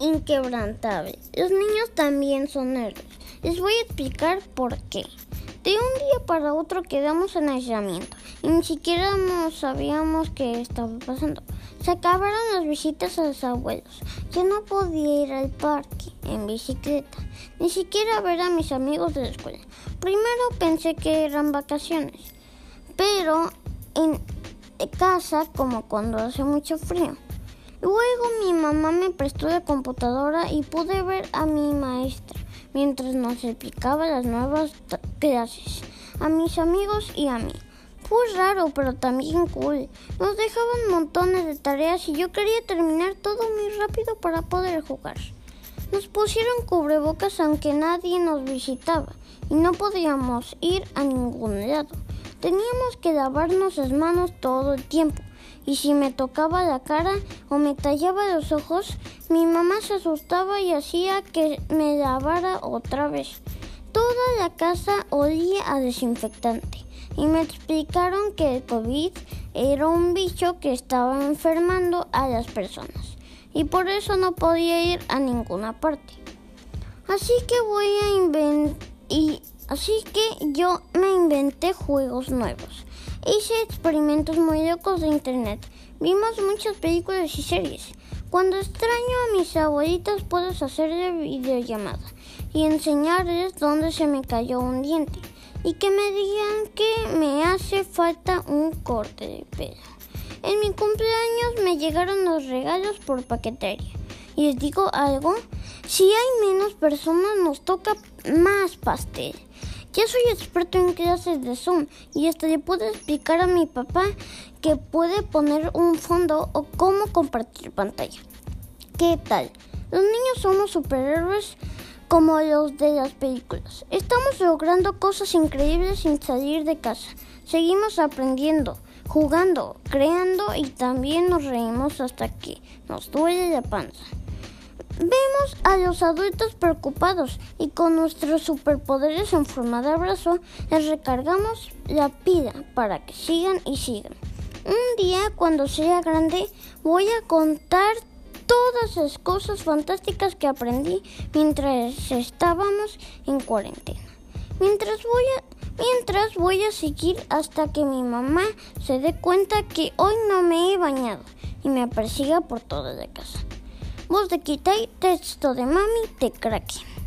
inquebrantable. Los niños también son héroes. Les voy a explicar por qué. De un día para otro quedamos en aislamiento y ni siquiera nos sabíamos qué estaba pasando. Se acabaron las visitas a los abuelos. Yo no podía ir al parque en bicicleta, ni siquiera ver a mis amigos de la escuela. Primero pensé que eran vacaciones, pero en casa como cuando hace mucho frío. Luego mi mamá me prestó la computadora y pude ver a mi maestra mientras nos explicaba las nuevas clases, a mis amigos y a mí. Fue raro, pero también cool. Nos dejaban montones de tareas y yo quería terminar todo muy rápido para poder jugar. Nos pusieron cubrebocas aunque nadie nos visitaba y no podíamos ir a ningún lado. Teníamos que lavarnos las manos todo el tiempo y si me tocaba la cara o me tallaba los ojos, mi mamá se asustaba y hacía que me lavara otra vez. Toda la casa olía a desinfectante y me explicaron que el COVID era un bicho que estaba enfermando a las personas y por eso no podía ir a ninguna parte. Así que voy a inventar y así que yo me inventé juegos nuevos. Hice experimentos muy locos de internet. Vimos muchas películas y series. Cuando extraño a mis abuelitas puedo hacerle videollamada y enseñarles dónde se me cayó un diente y que me digan que me hace falta un corte de pelo. En mi cumpleaños me llegaron los regalos por paquetería. Y les digo algo, si hay menos personas nos toca más pastel. Ya soy experto en clases de Zoom y hasta le puedo explicar a mi papá que puede poner un fondo o cómo compartir pantalla. ¿Qué tal? Los niños somos superhéroes como los de las películas. Estamos logrando cosas increíbles sin salir de casa. Seguimos aprendiendo, jugando, creando y también nos reímos hasta que nos duele la panza. Vemos a los adultos preocupados y con nuestros superpoderes en forma de abrazo les recargamos la pila para que sigan y sigan. Un día cuando sea grande voy a contar todas las cosas fantásticas que aprendí mientras estábamos en cuarentena. Mientras voy a, mientras voy a seguir hasta que mi mamá se dé cuenta que hoy no me he bañado y me persiga por toda la casa. Voz de Kitai, texto de Mami de Cracky.